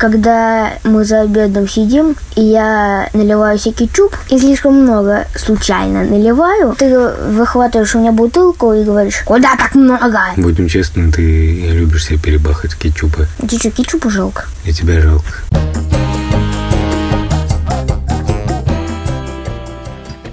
когда мы за обедом сидим, и я наливаю себе кетчуп, и слишком много случайно наливаю, ты выхватываешь у меня бутылку и говоришь, куда так много? Будем честны, ты любишь себе перебахать кетчупа. Тебе что, кетчупа жалко? И тебя жалко.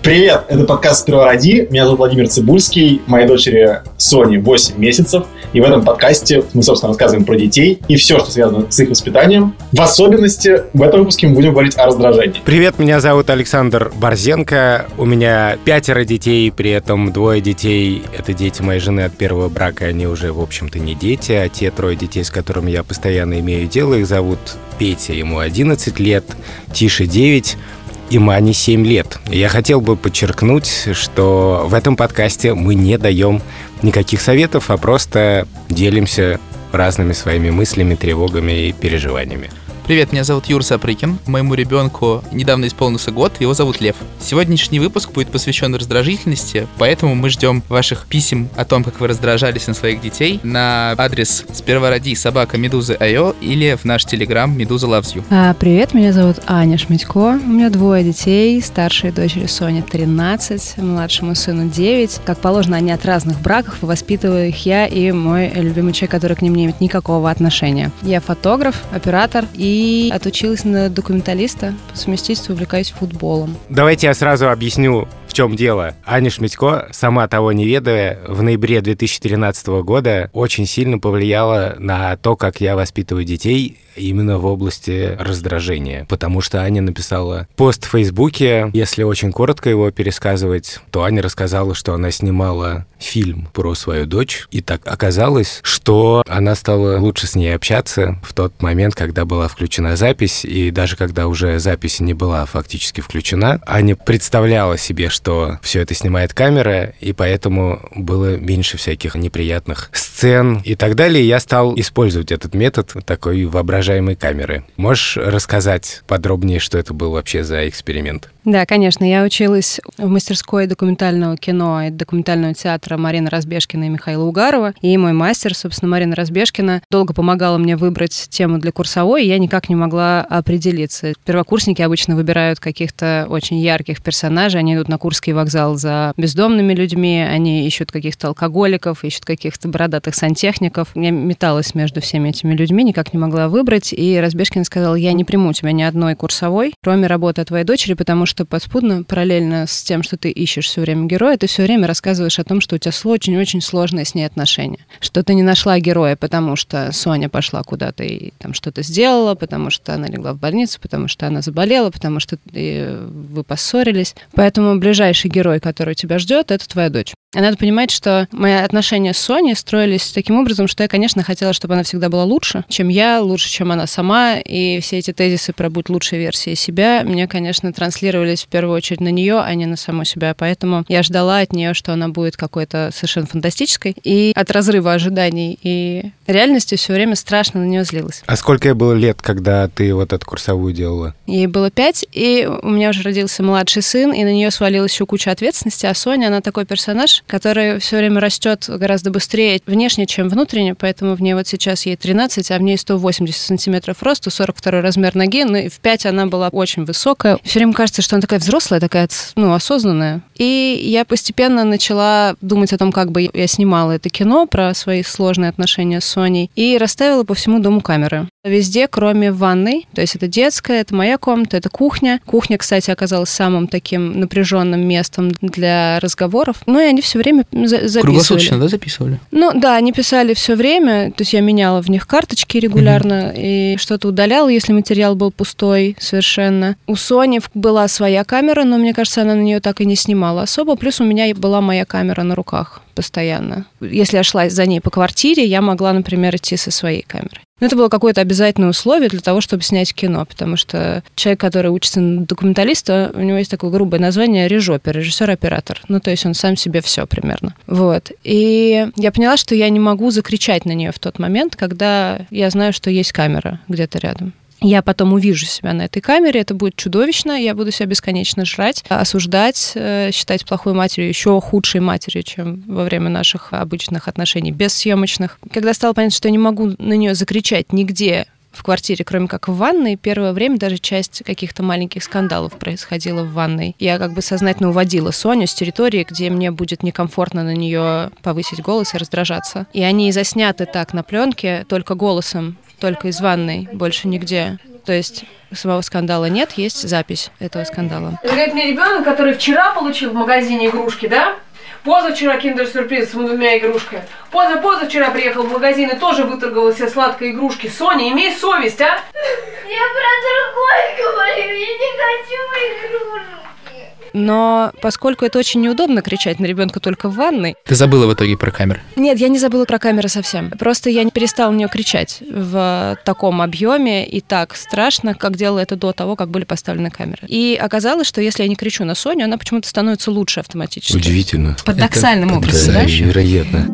Привет, это подкаст «Сперва роди». Меня зовут Владимир Цибульский, моей дочери Соне 8 месяцев. И в этом подкасте мы, собственно, рассказываем про детей и все, что связано с их воспитанием. В особенности в этом выпуске мы будем говорить о раздражении. Привет, меня зовут Александр Борзенко. У меня пятеро детей, при этом двое детей — это дети моей жены от первого брака. Они уже, в общем-то, не дети, а те трое детей, с которыми я постоянно имею дело, их зовут Петя, ему 11 лет, Тише 9, и Мане 7 лет. Я хотел бы подчеркнуть, что в этом подкасте мы не даем никаких советов, а просто делимся разными своими мыслями, тревогами и переживаниями. Привет, меня зовут Юр Сапрыкин. Моему ребенку недавно исполнился год, его зовут Лев. Сегодняшний выпуск будет посвящен раздражительности, поэтому мы ждем ваших писем о том, как вы раздражались на своих детей на адрес сперва роди собака медузы Айо или в наш телеграм Медуза Loves You. А, привет, меня зовут Аня Шмитько. У меня двое детей, старшей дочери Соня 13, младшему сыну 9. Как положено, они от разных браков, воспитываю их я и мой любимый человек, который к ним не имеет никакого отношения. Я фотограф, оператор и отучилась на документалиста, по совместительству увлекаюсь футболом. Давайте я сразу объясню, в чем дело. Аня Шмитько, сама того не ведая, в ноябре 2013 года очень сильно повлияла на то, как я воспитываю детей именно в области раздражения. Потому что Аня написала пост в Фейсбуке. Если очень коротко его пересказывать, то Аня рассказала, что она снимала фильм про свою дочь. И так оказалось, что она стала лучше с ней общаться в тот момент, когда была включена запись. И даже когда уже запись не была фактически включена, Аня представляла себе, что все это снимает камера, и поэтому было меньше всяких неприятных сцен и так далее. Я стал использовать этот метод такой воображения воображаемой камеры. Можешь рассказать подробнее, что это был вообще за эксперимент? Да, конечно. Я училась в мастерской документального кино и документального театра Марины Разбежкина и Михаила Угарова. И мой мастер, собственно, Марина Разбежкина, долго помогала мне выбрать тему для курсовой, и я никак не могла определиться. Первокурсники обычно выбирают каких-то очень ярких персонажей. Они идут на Курский вокзал за бездомными людьми, они ищут каких-то алкоголиков, ищут каких-то бородатых сантехников. Я металась между всеми этими людьми, никак не могла выбрать. И Разбежкина сказала, я не приму тебя ни одной курсовой, кроме работы твоей дочери, потому что что подспудно, параллельно с тем, что ты ищешь все время героя, ты все время рассказываешь о том, что у тебя очень-очень сложные с ней отношения. Что ты не нашла героя, потому что Соня пошла куда-то и там что-то сделала, потому что она легла в больницу, потому что она заболела, потому что вы поссорились. Поэтому ближайший герой, который тебя ждет, это твоя дочь. А надо понимать, что мои отношения с Соней строились таким образом, что я, конечно, хотела, чтобы она всегда была лучше, чем я, лучше, чем она сама. И все эти тезисы про «будь лучшей версией себя» мне, конечно, транслировались в первую очередь на нее, а не на саму себя. Поэтому я ждала от нее, что она будет какой-то совершенно фантастической. И от разрыва ожиданий и реальности все время страшно на нее злилась. А сколько ей было лет, когда ты вот эту курсовую делала? Ей было пять, и у меня уже родился младший сын, и на нее свалилась еще куча ответственности. А Соня, она такой персонаж, который все время растет гораздо быстрее внешне, чем внутренне, поэтому в ней вот сейчас ей 13, а в ней 180 сантиметров роста, 42 размер ноги, ну и в 5 она была очень высокая. Все время кажется, что она такая взрослая, такая, ну, осознанная. И я постепенно начала думать о том, как бы я снимала это кино про свои сложные отношения с Соней, и расставила по всему дому камеры. Везде, кроме ванной. То есть это детская, это моя комната, это кухня. Кухня, кстати, оказалась самым таким напряженным местом для разговоров. Ну и они все время записывали. Круглосуточно, да, записывали? Ну да, они писали все время. То есть я меняла в них карточки регулярно угу. и что-то удаляла, если материал был пустой совершенно. У Сони была своя камера, но мне кажется, она на нее так и не снимала особо. Плюс у меня была моя камера на руках постоянно. Если я шла за ней по квартире, я могла, например, идти со своей камерой. Но это было какое-то обязательное условие для того, чтобы снять кино, потому что человек, который учится на документалиста, у него есть такое грубое название режопер, режиссер-оператор. Ну, то есть он сам себе все примерно. Вот. И я поняла, что я не могу закричать на нее в тот момент, когда я знаю, что есть камера где-то рядом я потом увижу себя на этой камере, это будет чудовищно, я буду себя бесконечно жрать, осуждать, э, считать плохой матерью, еще худшей матерью, чем во время наших обычных отношений, без съемочных. Когда стало понятно, что я не могу на нее закричать нигде, в квартире, кроме как в ванной, первое время даже часть каких-то маленьких скандалов происходила в ванной. Я как бы сознательно уводила Соню с территории, где мне будет некомфортно на нее повысить голос и раздражаться. И они засняты так на пленке, только голосом, только из ванной, больше нигде. То есть самого скандала нет, есть запись этого скандала. Это говорит мне ребенок, который вчера получил в магазине игрушки, да? Позавчера киндер-сюрприз с двумя игрушками. Поза позавчера приехал в магазин и тоже выторговал себе сладкой игрушки. Соня, имей совесть, а? Я про другой говорю, я не хочу игрушки. Но поскольку это очень неудобно кричать на ребенка только в ванной, Ты забыла в итоге про камеры. Нет, я не забыла про камеры совсем. Просто я не перестала на нее кричать в таком объеме и так страшно, как делала это до того, как были поставлены камеры. И оказалось, что если я не кричу на Соню, она почему-то становится лучше автоматически. Удивительно. Парадоксальным образом, Да, да? невероятно.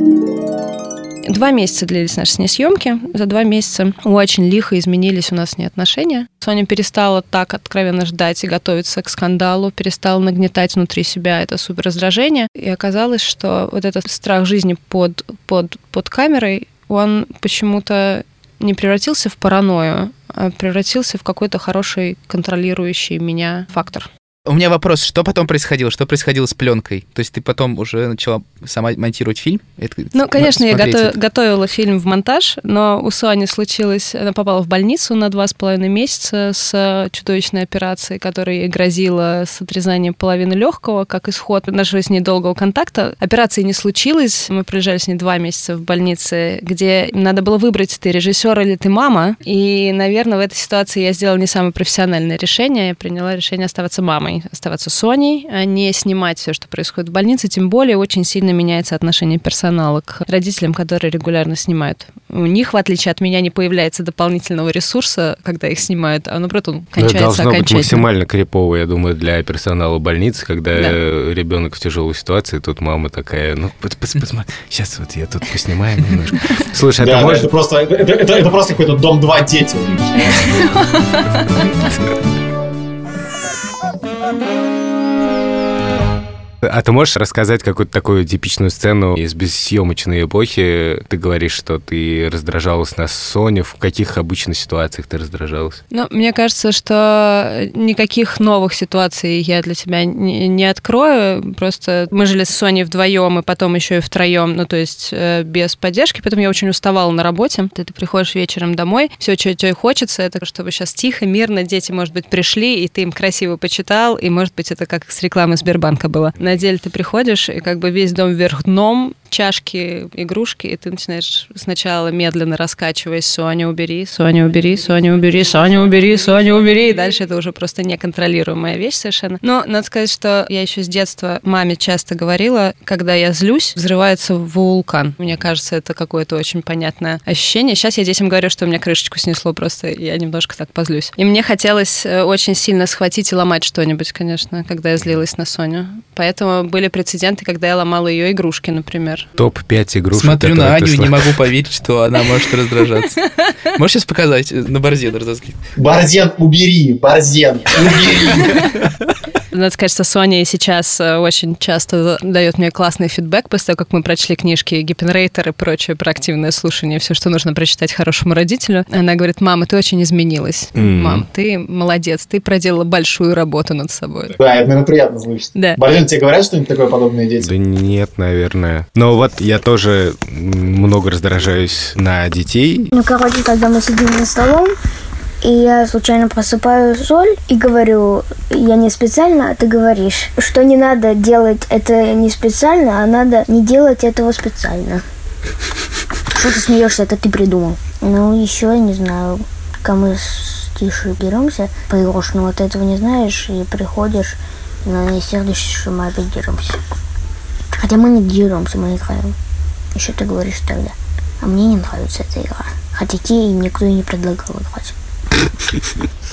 Два месяца длились наши с ней съемки. За два месяца очень лихо изменились у нас с ней отношения. Соня перестала так откровенно ждать и готовиться к скандалу, перестала нагнетать внутри себя это супер раздражение. И оказалось, что вот этот страх жизни под, под, под камерой, он почему-то не превратился в паранойю, а превратился в какой-то хороший контролирующий меня фактор. У меня вопрос, что потом происходило? Что происходило с пленкой? То есть ты потом уже начала сама монтировать фильм? Это- Ну, конечно, я смотреть гото- это? готовила фильм в монтаж, но у Сони случилось... Она попала в больницу на два с половиной месяца с э, чудовищной операцией, которая ей грозила с отрезанием половины легкого, как исход нашего с ней долгого контакта. Операции не случилось. Мы пролежали с ней два месяца в больнице, где надо было выбрать, ты режиссер или ты мама. И, наверное, в этой ситуации я сделала не самое профессиональное решение. Я приняла решение оставаться мамой, оставаться Соней, а не снимать все, что происходит в больнице. Тем более очень сильно меняется отношение персонала к родителям, которые регулярно снимают. У них, в отличие от меня, не появляется дополнительного ресурса, когда их снимают, а наоборот, он Ну, Это кончается должно быть максимально крипово, я думаю, для персонала больницы, когда Да. ребенок в тяжелой ситуации, тут мама такая, ну, посмотри, сейчас вот я тут поснимаю немножко. Слушай, а это просто, это, просто какой-то дом 2 дети. у них. А ты можешь рассказать какую-то такую типичную сцену из бессъемочной эпохи? Ты говоришь, что ты раздражалась на Соню. В каких обычно ситуациях ты раздражалась? Ну, мне кажется, что никаких новых ситуаций я для тебя не, не открою. Просто мы жили с Соней вдвоем, и потом еще и втроем, ну, то есть э, без поддержки. Потом я очень уставала на работе. Ты, ты приходишь вечером домой, все, что тебе хочется, это чтобы сейчас тихо, мирно, дети, может быть, пришли, и ты им красиво почитал, и, может быть, это как с рекламы Сбербанка было. На деле ты приходишь, и как бы весь дом вверх дном, чашки, игрушки, и ты начинаешь сначала медленно раскачиваясь, Соня, убери, Соня, убери, Соня, убери, Соня, убери, Соня, убери, и дальше это уже просто неконтролируемая вещь совершенно. Но надо сказать, что я еще с детства маме часто говорила, когда я злюсь, взрывается вулкан. Мне кажется, это какое-то очень понятное ощущение. Сейчас я детям говорю, что у меня крышечку снесло, просто я немножко так позлюсь. И мне хотелось э, очень сильно схватить и ломать что-нибудь, конечно, когда я злилась на Соню. Поэтому были прецеденты, когда я ломала ее игрушки, например. Топ-5 игрушек, Смотрю на Аню и не могу поверить, что она может раздражаться. Можешь сейчас показать э, на борзе разозлить? Борзен, убери, Борзен, убери. Надо сказать, что Соня сейчас э, очень часто дает мне классный фидбэк после того, как мы прочли книжки Гиппенрейтер и прочее про активное слушание, все, что нужно прочитать хорошему родителю. Она говорит, мама, ты очень изменилась. Мам, ты молодец, ты проделала большую работу над собой. Да, это, наверное, приятно слышать. Да. Борзен, тебе говорят что-нибудь такое подобное дети? Да нет, наверное. Но вот я тоже много раздражаюсь на детей. Ну, короче, когда мы сидим за столом, и я случайно просыпаю соль и говорю, я не специально, а ты говоришь, что не надо делать это не специально, а надо не делать этого специально. Что ты смеешься, это ты придумал. Ну, еще, я не знаю, с Тишей деремся, поешь, ну вот этого не знаешь, и приходишь, но не сердишься, что мы опять деремся. Хотя мы не деремся, мы играем. Еще ты говоришь тогда. А мне не нравится эта игра. Хотя тебе никто и не предлагал играть.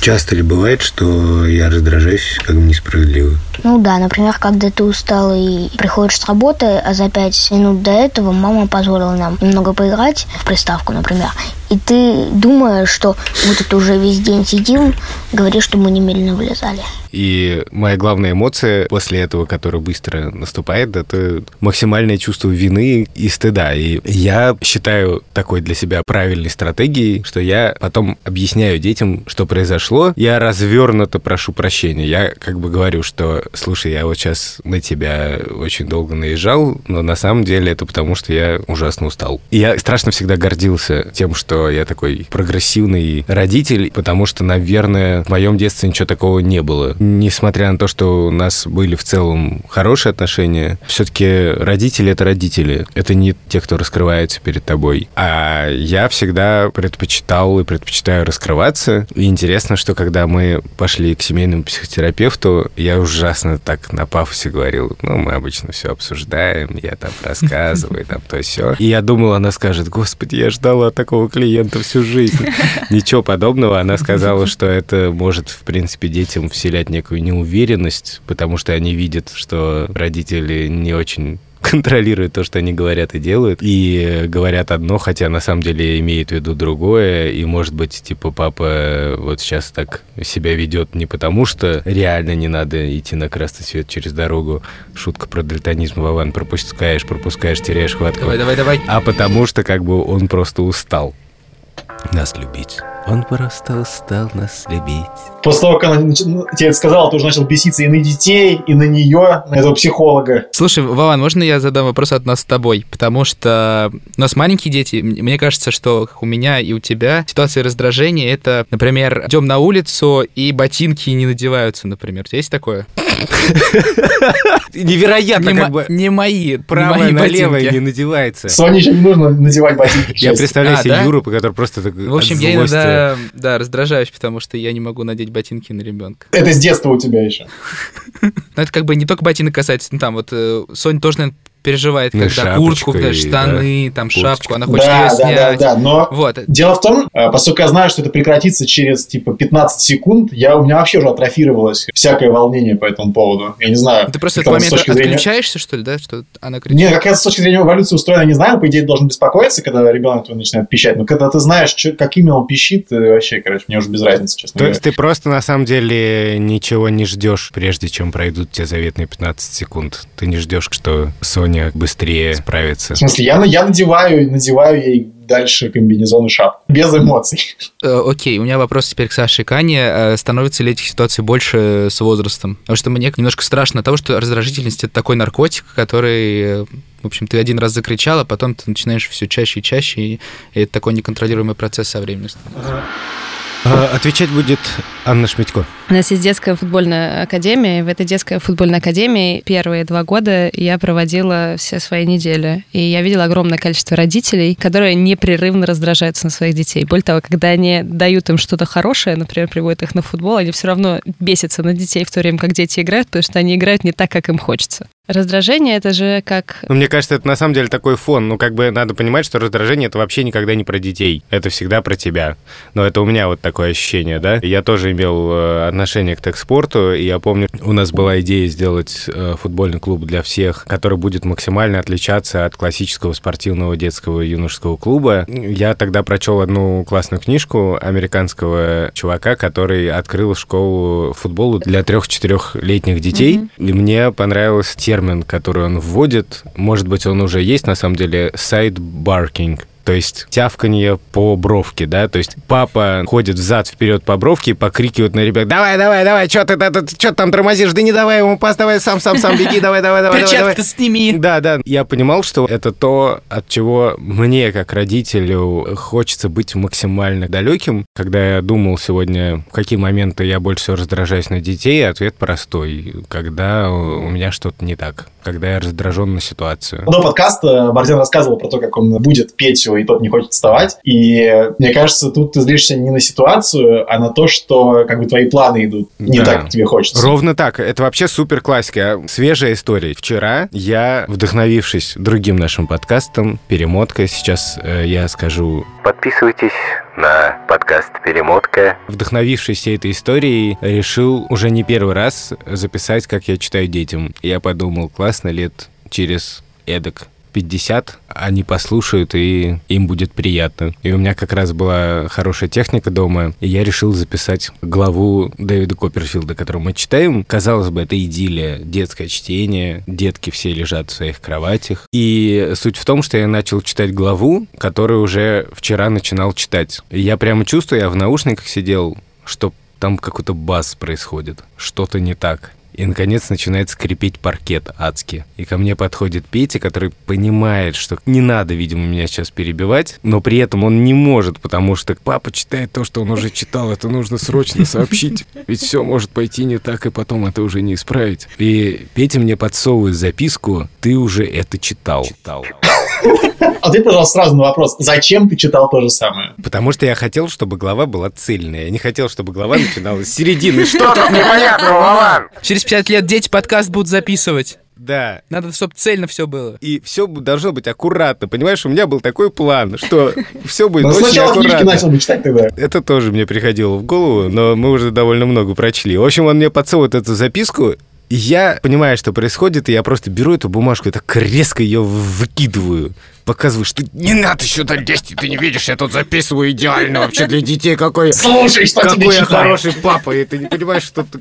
Часто ли бывает, что я раздражаюсь как бы несправедливо? Ну да, например, когда ты устал и приходишь с работы, а за пять минут до этого мама позволила нам немного поиграть в приставку, например. И ты, думая, что вот это уже весь день сидим, говоришь, что мы немедленно вылезали. И моя главная эмоция после этого, которая быстро наступает, это максимальное чувство вины и стыда. И я считаю такой для себя правильной стратегией, что я потом объясняю детям, что произошло. Я развернуто прошу прощения. Я как бы говорю, что, слушай, я вот сейчас на тебя очень долго наезжал, но на самом деле это потому, что я ужасно устал. И я страшно всегда гордился тем, что я такой прогрессивный родитель, потому что, наверное, в моем детстве ничего такого не было несмотря на то, что у нас были в целом хорошие отношения, все-таки родители — это родители. Это не те, кто раскрывается перед тобой. А я всегда предпочитал и предпочитаю раскрываться. И интересно, что когда мы пошли к семейному психотерапевту, я ужасно так на пафосе говорил, ну, мы обычно все обсуждаем, я там рассказываю, там то все. И я думал, она скажет, господи, я ждала такого клиента всю жизнь. Ничего подобного. Она сказала, что это может, в принципе, детям вселять некую неуверенность, потому что они видят, что родители не очень контролируют то, что они говорят и делают, и говорят одно, хотя на самом деле имеют в виду другое, и может быть, типа, папа вот сейчас так себя ведет не потому, что реально не надо идти на красный свет через дорогу, шутка про дальтонизм, Вован, пропускаешь, пропускаешь, теряешь хватку. Давай, давай, давай. А потому что как бы он просто устал нас любить. Он просто устал нас любить. После того, как она ну, тебе это сказала, ты уже начал беситься и на детей, и на нее, на этого психолога. Слушай, Вован, можно я задам вопрос от нас с тобой? Потому что у нас маленькие дети. Мне кажется, что как у меня и у тебя ситуация раздражения это, например, идем на улицу и ботинки не надеваются, например. У тебя есть такое? Невероятно, не, как бы не мои, мои налево ботинки. не надевается. Соне еще не нужно надевать ботинки. Я представляю А, себе? Юру, который просто так В общем, я иногда да, раздражаюсь, потому что я не могу надеть ботинки на ребенка. Это с детства у тебя еще. Но это как бы не только ботинок касается, ну там вот э, Соня тоже, наверное, переживает, Ну, когда куртку, когда и, штаны, там курточка. шапку, она хочет да, ее да, да, снять. да, но Вот. Дело в том, э, поскольку я знаю, что это прекратится через типа 15 секунд, я, у меня вообще уже атрофировалось всякое волнение по этому поводу. Я не знаю. Ты просто в этот момент зрения- отключаешься, что ли, да? Что она кричит? Не, как это с точки зрения эволюции устроено, не знаю, по идее, должен беспокоиться, когда ребенок твой начинает пищать. Но когда ты знаешь, как именно он пищит, э, вообще, короче, мне уже без разницы, честно То говоря. есть ты просто на самом деле ничего не ждешь, прежде чем пройдут те заветные 15 секунд. Ты не ждешь, что Соня быстрее справится. В смысле, я, на- я надеваю, надеваю ей дальше комбинезон и шапку. Без эмоций. Э, окей, у меня вопрос теперь к Саше и Кане. Э, становится ли этих ситуаций больше с возрастом? Потому что мне немножко страшно того, что раздражительность — это такой наркотик, который, в общем, ты один раз закричал, а потом ты начинаешь все чаще и чаще, и, это такой неконтролируемый процесс со временем. становится. А, Отвечать будет Анна Шмидько. У нас есть детская футбольная академия. В этой детской футбольной академии первые два года я проводила все свои недели. И я видела огромное количество родителей, которые непрерывно раздражаются на своих детей. Более того, когда они дают им что-то хорошее, например, приводят их на футбол, они все равно бесятся на детей в то время, как дети играют, потому что они играют не так, как им хочется. Раздражение это же как Ну, мне кажется, это на самом деле такой фон. Ну, как бы надо понимать, что раздражение это вообще никогда не про детей. Это всегда про тебя. Но это у меня вот такое ощущение, да. Я тоже имел э, отношение к текспорту, и я помню, у нас была идея сделать э, футбольный клуб для всех, который будет максимально отличаться от классического спортивного детского и юношеского клуба. Я тогда прочел одну классную книжку американского чувака, который открыл школу футбола для трех-четырехлетних детей. И мне понравился термин, который он вводит. Может быть, он уже есть на самом деле. Barking. То есть тявканье по бровке, да, то есть папа ходит взад-вперед по бровке и покрикивает на ребят, давай, давай, давай, что ты, ты, ты, чё ты там тормозишь, да не давай ему пас, давай, сам, сам, сам, беги, давай, давай, давай, давай, давай. Сними! Да, да. Я понимал, что это то, от чего мне, как родителю, хочется быть максимально далеким. Когда я думал сегодня, в какие моменты я больше всего раздражаюсь на детей, ответ простой. Когда у меня что-то не так. Когда я раздражен на ситуацию. До подкаста Борзен рассказывал про то, как он будет Петю, и тот не хочет вставать. И мне кажется, тут ты злишься не на ситуацию, а на то, что как бы твои планы идут не Да. так, как тебе хочется. Ровно так. Это вообще супер классика. Свежая история. Вчера я, вдохновившись другим нашим подкастом «Перемотка», сейчас э, я скажу Подписывайтесь на подкаст «Перемотка». Вдохновившись всей этой историей, решил уже не первый раз записать, как я читаю детям. Я подумал, классно лет через эдак 50 они послушают, и им будет приятно. И у меня как раз была хорошая техника дома, и я решил записать главу Дэвида Копперфилда, которую мы читаем. Казалось бы, это идиллия, детское чтение, детки все лежат в своих кроватях. И суть в том, что я начал читать главу, которую уже вчера начинал читать. И я прямо чувствую, я в наушниках сидел, что там какой-то бас происходит, что-то не так. И, наконец, начинает скрипеть паркет адски. И ко мне подходит Петя, который понимает, что не надо, видимо, меня сейчас перебивать, но при этом он не может, потому что папа читает то, что он уже читал, это нужно срочно сообщить. Ведь все может пойти не так, и потом это уже не исправить. И Петя мне подсовывает записку «Ты уже это читал». читал. Ответь, пожалуйста, сразу на вопрос. Зачем ты читал то же самое? Потому что я хотел, чтобы глава была цельная. Я не хотел, чтобы глава начиналась с середины. Что тут непонятного, Вован? Через пять лет дети подкаст будут записывать. Да. Надо, чтобы цельно все было. И все должно быть аккуратно. Понимаешь, у меня был такой план, что все будет Но очень сначала книжки аккуратно. начал бы читать тогда. Это тоже мне приходило в голову, но мы уже довольно много прочли. В общем, он мне подсовывает эту записку, я понимаю, что происходит, и я просто беру эту бумажку и так резко ее выкидываю. Показываю, что не надо сюда лезть, ты не видишь, я тут записываю идеально вообще для детей, какой, Слушай, что тебе какой я читают. хороший папа, и ты не понимаешь, что ты...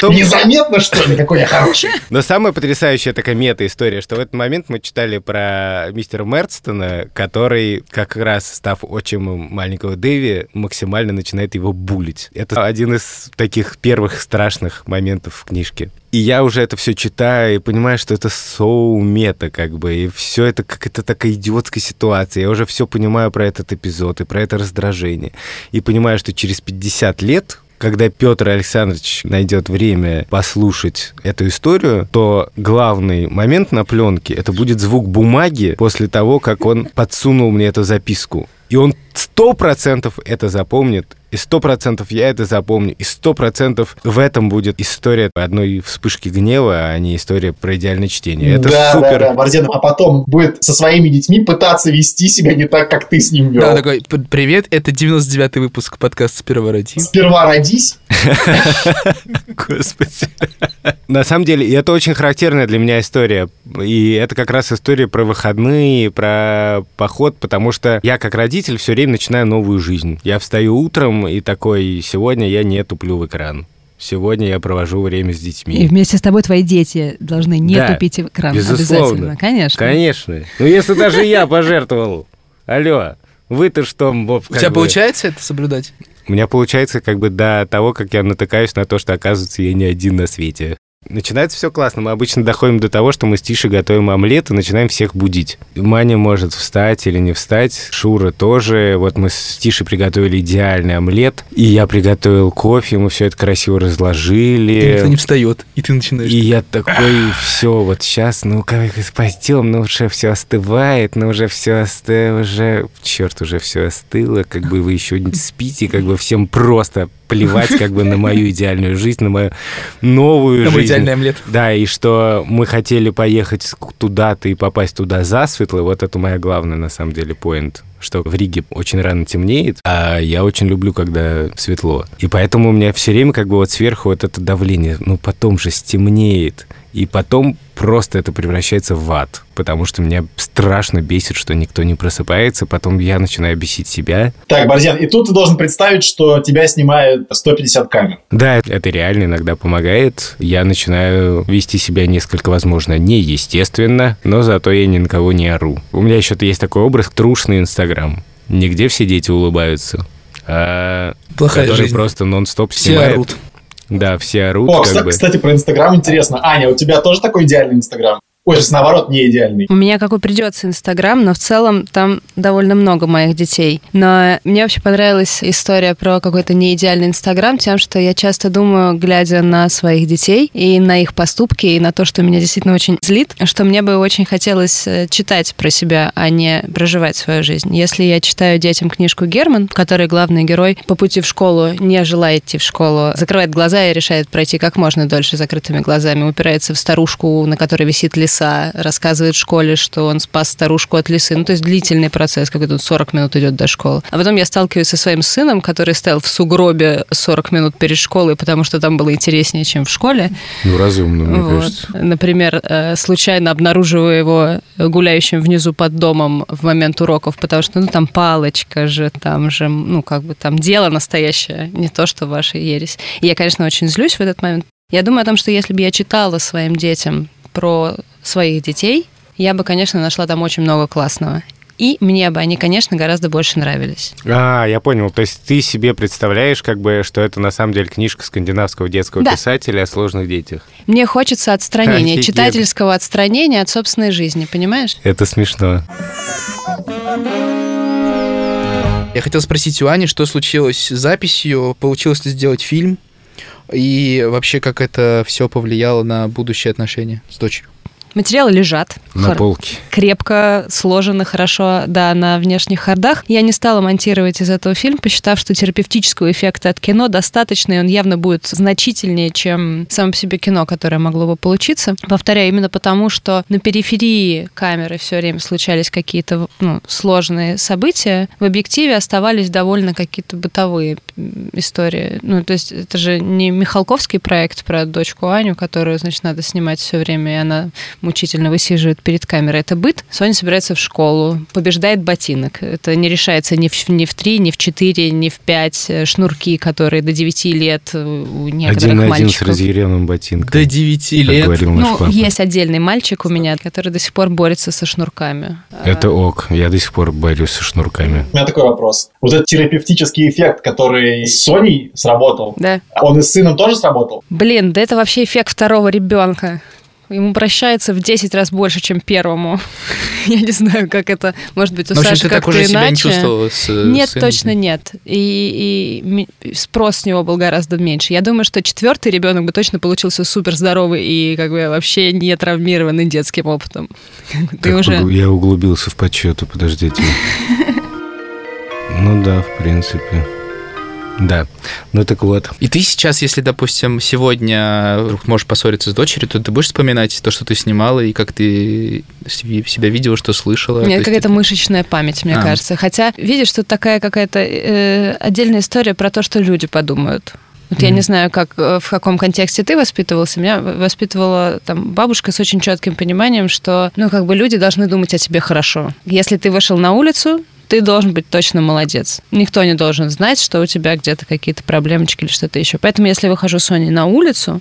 Том- Незаметно, что ли, какой я хороший? Но самая потрясающая такая мета-история, что в этот момент мы читали про мистера Мерстона, который, как раз став отчимом маленького Дэви, максимально начинает его булить. Это один из таких первых страшных моментов в книжке. И я уже это все читаю и понимаю, что это соу мета, как бы, и все это как это такая идиотская ситуация. Я уже все понимаю про этот эпизод и про это раздражение. И понимаю, что через 50 лет когда Петр Александрович найдет время послушать эту историю, то главный момент на пленке это будет звук бумаги после того, как он подсунул мне эту записку. И он сто процентов это запомнит, и сто процентов я это запомню, и сто процентов в этом будет история одной вспышки гнева, а не история про идеальное чтение. Это да, супер. да, да, Борзен, а потом будет со своими детьми пытаться вести себя не так, как ты с ним вел. Да, такой, «П- привет, это 99-й выпуск подкаста «Сперва ради». Сперва родись, Господи. На самом деле, это очень характерная для меня история. И это как раз история про выходные, про поход, потому что я как родитель все время начинаю новую жизнь. Я встаю утром и такой, сегодня я не туплю в экран. Сегодня я провожу время с И детьми. вместе с тобой твои дети должны не Да, тупить экран. безусловно. Обязательно, конечно. Конечно. Ну, если даже я пожертвовал. Алло, вы-то что, Боб, У тебя бы- получается это соблюдать? У меня получается как бы до того, как я натыкаюсь на то, что, оказывается, я не один на свете. Начинается все классно. Мы обычно доходим до того, что мы с Тишей готовим омлет и начинаем всех будить. Маня может встать или не встать. Шура тоже. Вот мы с Тишей приготовили идеальный омлет. И я приготовил кофе, мы все это красиво разложили. Никто не встает, и ты начинаешь. И я такой, все, вот сейчас, ну как пойдем, ну уже все остывает, ну уже все остыло, уже, черт, уже все остыло, как бы вы еще не спите, как бы всем просто плевать как бы на мою идеальную жизнь, на мою новую жизнь. Идеальный омлет. Да, и что мы хотели поехать туда-то и попасть туда засветло, вот это моя главная, на самом деле, поинт что в Риге очень рано темнеет, а я очень люблю, когда светло. И поэтому у меня все время как бы вот сверху вот это давление, ну потом же стемнеет. И потом просто это превращается в ад, потому что меня страшно бесит, что никто не просыпается, потом я начинаю бесить себя. Так, Борзен, и тут ты должен представить, что тебя снимает 150 камер. Да, это реально иногда помогает. Я начинаю вести себя несколько, возможно, неестественно, но зато я ни на кого не ору. У меня еще есть такой образ трушный Инстаграм. Нигде все дети улыбаются, а Плохая который жизнь. просто нон-стоп Все снимает. орут. Да, все орут. О, как кстати, бы. кстати, про Инстаграм интересно. Аня, у тебя тоже такой идеальный Инстаграм? Сейчас наоборот, не идеальный. У меня какой придется Инстаграм, но в целом там довольно много моих детей. Но мне вообще понравилась история про какой-то неидеальный Инстаграм тем, что я часто думаю, глядя на своих детей и на их поступки, и на то, что меня действительно очень злит, что мне бы очень хотелось э, читать про себя, а не проживать свою жизнь. Если я читаю детям книжку Герман, в которой главный герой по пути в школу не желает идти в школу, закрывает глаза и решает пройти как можно дольше закрытыми глазами, упирается в старушку, на которой висит лиса, лиса, рассказывает в школе, что он спас старушку от лисы. Ну, то есть длительный процесс, как тут 40 минут идет до школы. А потом я сталкиваюсь со своим сыном, который стоял в сугробе 40 минут перед школой, потому что там было интереснее, чем в школе. Ну, разумно, мне Вот. кажется. Например, э, случайно обнаруживаю его гуляющим внизу под домом в момент уроков, потому что, ну, там палочка же, там же, ну, как бы там дело настоящее, не то, что ваша ересь. И я, конечно, очень злюсь в этот момент. Я думаю о том, что если бы я читала своим детям про своих детей, я бы, конечно, нашла там очень много классного. И мне бы они, конечно, гораздо больше нравились. А, я понял. То есть ты себе представляешь, как бы, что это на самом деле книжка скандинавского детского Да. писателя о сложных детях. Мне хочется отстранения, Офигеть. читательского отстранения от собственной жизни, понимаешь? Это смешно. Я хотел спросить у Ани, что случилось с записью, получилось ли сделать фильм, и вообще как это все повлияло на будущие отношения с дочерью. Материалы лежат. На Хор- полке. крепко сложены хорошо, да, на внешних хардах. Я не стала монтировать из этого фильм, посчитав, что терапевтического эффекта от кино достаточно, и он явно будет значительнее, чем само по себе кино, которое могло бы получиться. Повторяю, именно потому, что на периферии камеры все время случались какие-то ну, сложные события, в объективе оставались довольно какие-то бытовые истории. Ну, то есть это же не Михалковский проект про дочку Аню, которую, значит, надо снимать все время, и она мучительно высиживает перед камерой. Это быт. Соня собирается в школу, побеждает ботинок. Это не решается ни в, ни в 3, ни в 4, ни в 5. Шнурки, которые до 9 лет у некоторых Один на один с мальчиков. разъяренным ботинком. До 9 как лет. говорил наш Ну, папа. есть отдельный мальчик у меня, который до сих пор борется со шнурками. Это ок. Я до сих пор борюсь со шнурками. У меня такой вопрос. Вот этот терапевтический эффект, который с Соней сработал, Да. он и с сыном тоже сработал? Блин, да это вообще эффект второго ребенка. Ему прощается в 10 раз больше, чем первому. Я не знаю, как это... Может быть, у Ну, Саши как-то уже себя не иначе. чувствовала с э, Нет, сыном? точно нет. И, и спрос с него был гораздо меньше. Я думаю, что четвертый ребенок бы точно получился супер здоровый и как бы вообще не травмированный детским опытом. Ты Так, уже... угу, Я углубился в подсчету, подождите. Ну да, в принципе. Да. Ну так вот. И ты сейчас, если, допустим, сегодня вдруг можешь поссориться с дочерью, то ты будешь вспоминать то, что ты снимала, и как ты себя видела, что слышала? Есть какая-то это- мышечная память, мне А. кажется. Хотя, видишь, тут такая какая-то э, отдельная история про то, что люди подумают. Вот я Мгм. не знаю, как, э, в каком контексте ты воспитывался. Меня воспитывала там бабушка с очень четким пониманием, что, ну, как бы люди должны думать о тебе хорошо. Если ты вышел на улицу, ты должен быть точно молодец. Никто не должен знать, что у тебя где-то какие-то проблемочки или что-то еще. Поэтому, если я выхожу с Соней на улицу,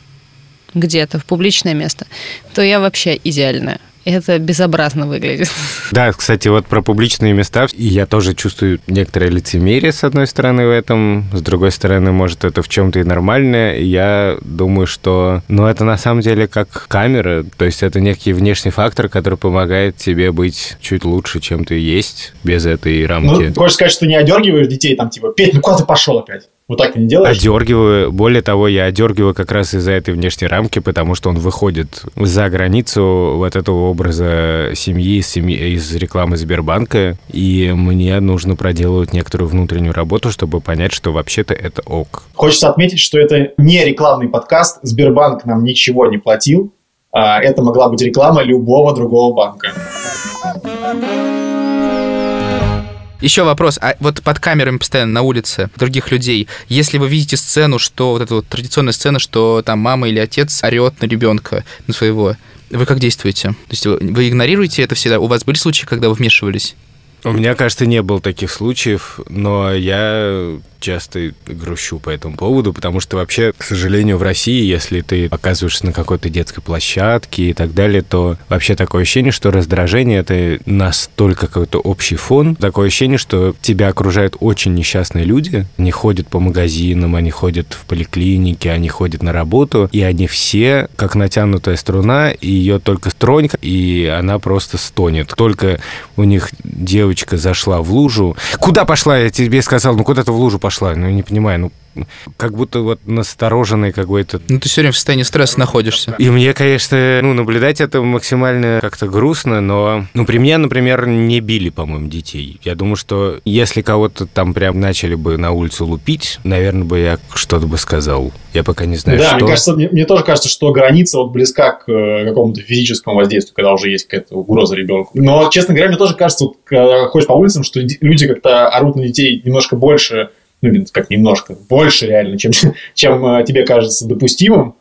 где-то, в публичное место, то я вообще идеальная. Это безобразно выглядит. Да, кстати, вот про публичные места. И я тоже чувствую некоторое лицемерие, с одной стороны, в этом. С другой стороны, может, это в чем-то и нормально. И Я думаю, что... Ну, это на самом деле как камера. То есть это некий внешний фактор, который помогает тебе быть чуть лучше, чем ты есть, без этой Ну, рамки. ты хочешь сказать, что не одергиваешь детей, там, типа, Петь, ну куда ты пошел опять? Вот так ты не делаешь? Одергиваю. Более того, я одергиваю как раз из-за этой внешней рамки, потому что он выходит за границу вот этого образа семьи, семьи, из рекламы Сбербанка, и мне нужно проделывать некоторую внутреннюю работу, чтобы понять, что вообще-то это ок. Хочется отметить, что это не рекламный подкаст. Сбербанк нам ничего не платил. А, Это могла быть реклама любого другого банка. Еще вопрос. А вот под камерами постоянно на улице других людей, если вы видите сцену, что вот эта вот традиционная сцена, что там мама или отец орет на ребенка, на своего, вы как действуете? То есть вы, вы игнорируете это всегда? У вас были случаи, когда вы вмешивались? У меня, кажется, не было таких случаев, но я часто грущу по этому поводу, потому что вообще, к сожалению, в России, если ты оказываешься на какой-то детской площадке и так далее, то вообще такое ощущение, что раздражение — это настолько какой-то общий фон, такое ощущение, что тебя окружают очень несчастные люди, они ходят по магазинам, они ходят в поликлинике, они ходят на работу, и они все как натянутая струна, и ее только стронь, и она просто стонет. Только у них девочка зашла в лужу. Куда пошла? Я тебе сказал, ну куда ты в лужу пошла? Пошла. Ну, не понимаю, ну, как будто вот настороженный какой-то. Ну, ты все время в состоянии стресса находишься. И мне, конечно, ну, наблюдать это максимально как-то грустно, но, ну, при мне, например, не били, по-моему, детей. Я думаю, что если кого-то там прям начали бы на улицу лупить, наверное, бы я что-то бы сказал. Я пока не знаю, да, что. мне кажется, мне, мне тоже кажется, что граница вот близка к э, какому-то физическому воздействию, когда уже есть какая-то угроза ребенку. Но, честно говоря, мне тоже кажется, вот, когда ходишь по улицам, что ди- люди как-то орут на детей немножко больше, ну, как немножко, больше реально, чем, чем э, тебе кажется допустимым.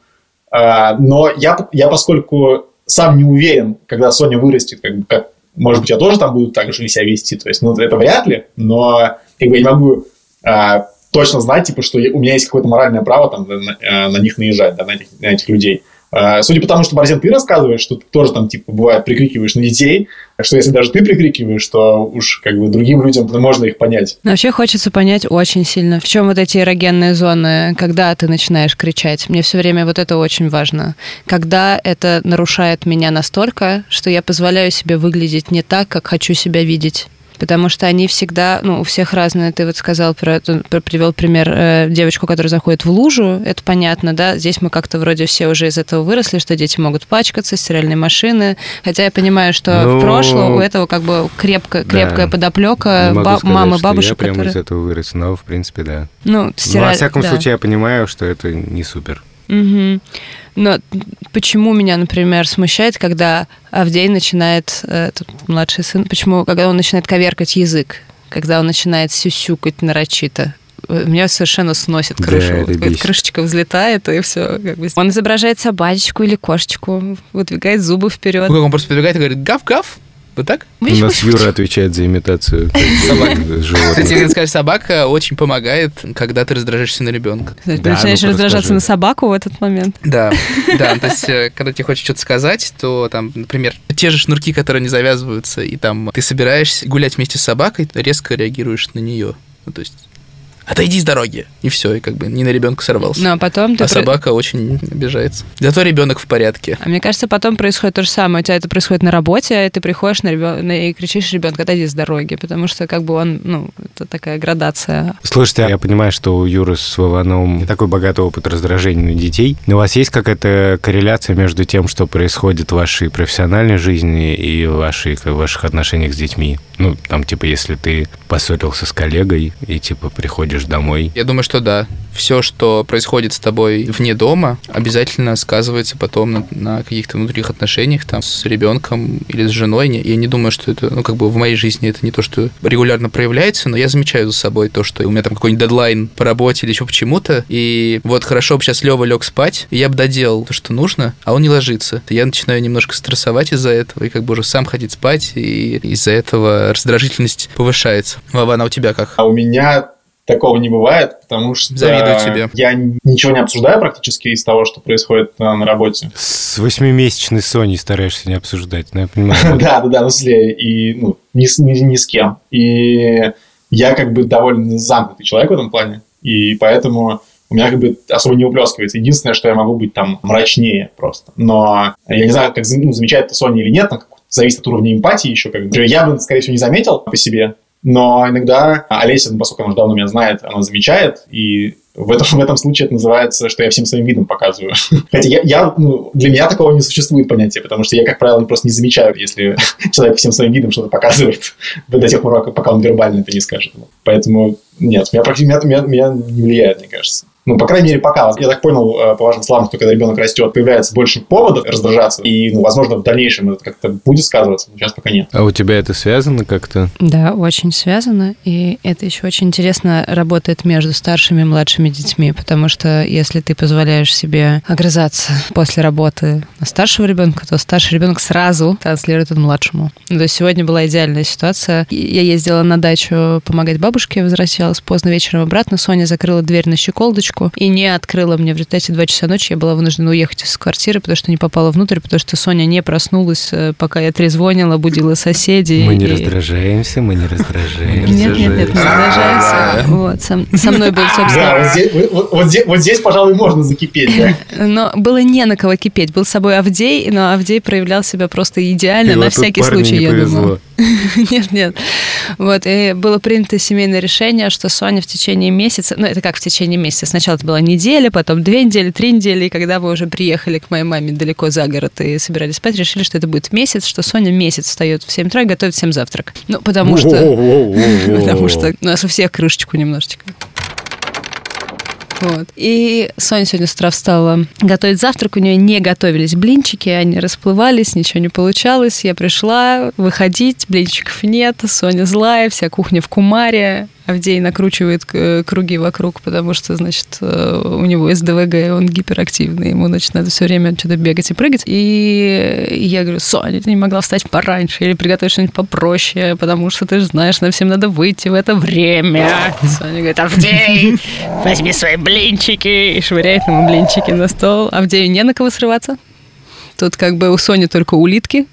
А, но я, я, поскольку сам не уверен, когда Соня вырастет, как, как может быть, я тоже там буду так же себя вести, то есть, ну, это вряд ли, но как бы я не могу а, точно знать, типа, что у меня есть какое-то моральное право там на, э, на них наезжать, да, на этих, на этих людей. А, Судя по тому, что, Борзен, ты рассказываешь, что ты тоже там, типа, бывает, прикрикиваешь на детей, что если даже ты прикрикиваешь, то уж как бы другим людям можно их понять. Вообще хочется понять очень сильно, в чем вот эти эрогенные зоны, когда ты начинаешь кричать. Мне все время вот это очень важно. Когда это нарушает меня настолько, что я позволяю себе выглядеть не так, как хочу себя видеть. Потому что они всегда, ну, у всех разные. Ты вот сказал про, про- привел пример э, девочку, которая заходит в лужу. Это понятно, да. Здесь мы как-то вроде все уже из этого выросли, что дети могут пачкаться, стиральные машины. Хотя я понимаю, что Ну, в прошлом у этого как бы крепко, крепкая Да. подоплека ба- сказать, мамы, бабушек, я прямо которые... из этого вырос, но, в принципе, да. Ну, Ну, во стираль- всяком да. случае, я понимаю, что это не супер. Мгм. Но почему меня, например, смущает, когда Авдей начинает, э, тут младший сын, почему, когда он начинает коверкать язык, когда он начинает сюсюкать нарочито. Э, Меня совершенно сносит Да, крышу. это Вот крышечка взлетает, и все. Как бы. Он изображает собачку или кошечку, выдвигает зубы вперед. Ну, как он просто подбегает и говорит «гав-гав». Вот так? У нас Юра отвечает за имитацию Собак. животных. Кстати, я сказать, собака очень помогает, когда ты раздражаешься на ребенка. Ты Да, начинаешь ну-ка раздражаться на собаку в этот момент. Да, да, то есть, э, когда тебе хочется что-то сказать, то там, например, те же шнурки, которые не завязываются, и там ты собираешься гулять вместе с собакой, резко реагируешь на нее. Ну, то есть, отойди с дороги, и все, и как бы не на ребенка сорвался. Ну, а потом ты... а про- собака очень обижается. Зато ребенок в порядке. А мне кажется, потом происходит то же самое. У тебя это происходит на работе, и ты приходишь на ребен... и кричишь ребенка, отойди с дороги, потому что как бы он, ну, это такая градация. Слушайте, а я понимаю, что у Юры с Вованом не такой богатый опыт раздражения на детей, но у вас есть какая-то корреляция между тем, что происходит в вашей профессиональной жизни и в, вашей, в ваших отношениях с детьми? Ну, там, типа, если ты поссорился с коллегой и, типа, приходишь домой, Я думаю, что да. Все, что происходит с тобой вне дома, обязательно сказывается потом на, на каких-то внутренних отношениях там с ребенком или с женой. Я не думаю, что это, ну, как бы в моей жизни это не то, что регулярно проявляется, но я замечаю за собой то, что у меня там какой-нибудь дедлайн по работе или еще почему-то, и вот хорошо бы сейчас Лева лег спать, и я бы доделал то, что нужно, а он не ложится. Я начинаю немножко стрессовать из-за этого, и как бы уже сам хотеть спать, и из-за этого раздражительность повышается. Вован, а у тебя как? А у меня такого не бывает, потому что Завидую тебе. я ничего не обсуждаю практически из того, что происходит э, на работе. с восьмимесячной Соней стараешься не обсуждать, ну, я понимаю. Да, да, да, ну, в смысле, и ну, ни, с, ни, ни с кем. И я как бы довольно замкнутый человек в этом плане, и поэтому у меня как бы особо не уплескивается. Единственное, что я могу быть там мрачнее просто. Но я не знаю, как ну, замечает это Соня или нет, там, зависит от уровня эмпатии еще. Как бы. Я бы, скорее всего, не заметил по себе, но иногда Олеся, ну, поскольку она уже давно меня знает, она замечает, и в этом, в этом случае это называется, что я всем своим видом показываю. Хотя я, я, ну, для меня такого не существует понятия, потому что я, как правило, просто не замечаю, если человек всем своим видом что-то показывает до тех пор, пока он вербально это не скажет. Поэтому нет, меня, меня, меня, меня не влияет, мне кажется. Ну, по крайней мере, пока. Я так понял, э, по вашим словам, что когда ребенок растет, появляется больше поводов раздражаться. И, ну, возможно, в дальнейшем это как-то будет сказываться, но сейчас пока нет. А у тебя это связано как-то? Да, очень связано. И это еще очень интересно работает между старшими и младшими детьми, потому что если ты позволяешь себе огрызаться после работы на старшего ребенка, то старший ребенок сразу транслирует это младшему. Ну, То есть сегодня была идеальная ситуация. Я ездила на дачу помогать бабушке, возвращалась поздно вечером обратно. Соня закрыла дверь на щеколдочку, крышечку и не открыла мне в результате 2 часа ночи. Я была вынуждена уехать из квартиры, потому что не попала внутрь, потому что Соня не проснулась, э, пока я трезвонила, будила соседей. Мы не и- раздражаемся, мы не раздражаемся. Нет, нет, нет, не раздражаемся. Вот, со, мной был, собственно... вот здесь, пожалуй, можно закипеть. да. Но было не на кого кипеть. Был с собой Авдей, но Авдей проявлял себя просто идеально, на всякий случай, я думаю. Нет, нет. Вот, и было принято семейное решение, что Соня в течение месяца, ну, это как в течение месяца, сначала это была неделя, потом две недели, три недели, и когда мы уже приехали к моей маме далеко за город и собирались спать, решили, что это будет месяц, что Соня месяц встает в 7 утра и готовит всем завтрак. Ну, потому что... Потому что у нас у всех крышечку немножечко. Вот. И Соня сегодня с утра встала готовить завтрак. У нее не готовились блинчики, они расплывались, ничего не получалось. Я пришла выходить, блинчиков нет, Соня злая, вся кухня в кумаре. Авдей накручивает э, круги вокруг, потому что, значит, э, у него СДВГ, он гиперактивный, ему, значит, надо все время что-то бегать и прыгать. И я говорю, Соня, ты не могла встать пораньше или приготовить что-нибудь попроще, потому что ты же знаешь, нам всем надо выйти в это время. Соня говорит, Авдей, возьми свои блинчики, и швыряет ему блинчики на стол. Авдею не на кого срываться. Тут как бы у Сони только улитки,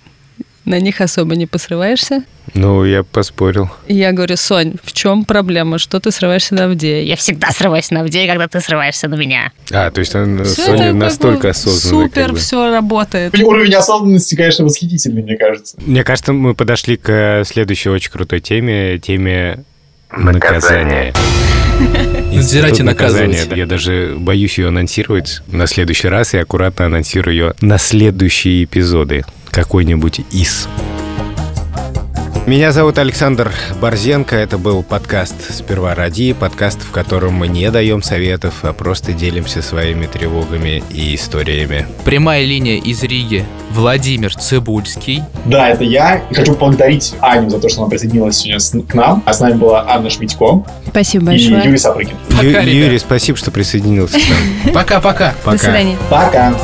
на них особо не посрываешься. Ну, я поспорил. И я говорю, Сонь, в чем проблема? Что ты срываешься на Авдея? Я всегда срываюсь на Авдея, когда ты срываешься на меня. А, то есть он, Соня это как бы настолько осознанная. Супер, как бы. все работает. Уровень осознанности, конечно, восхитительный, мне кажется. Мне кажется, мы подошли к следующей очень крутой теме, теме наказания. Надзирать и наказывать. наказания. Я даже боюсь ее анонсировать на следующий раз и аккуратно анонсирую ее на следующие эпизоды. Какой-нибудь из. Меня зовут Александр Борзенко. Это был подкаст «Сперва ради», подкаст, в котором мы не даем советов, а просто делимся своими тревогами и историями. Прямая линия из Риги. Владимир Цибульский. Да, это я. И хочу поблагодарить Аню за то, что она присоединилась сегодня к нам. А с нами была Анна Шмитько Спасибо и большое. Юрий Сапрыкин. Пока, Ю- ребят. Юрий, спасибо, что присоединился к нам. Пока-пока. Пока. До свидания. Пока.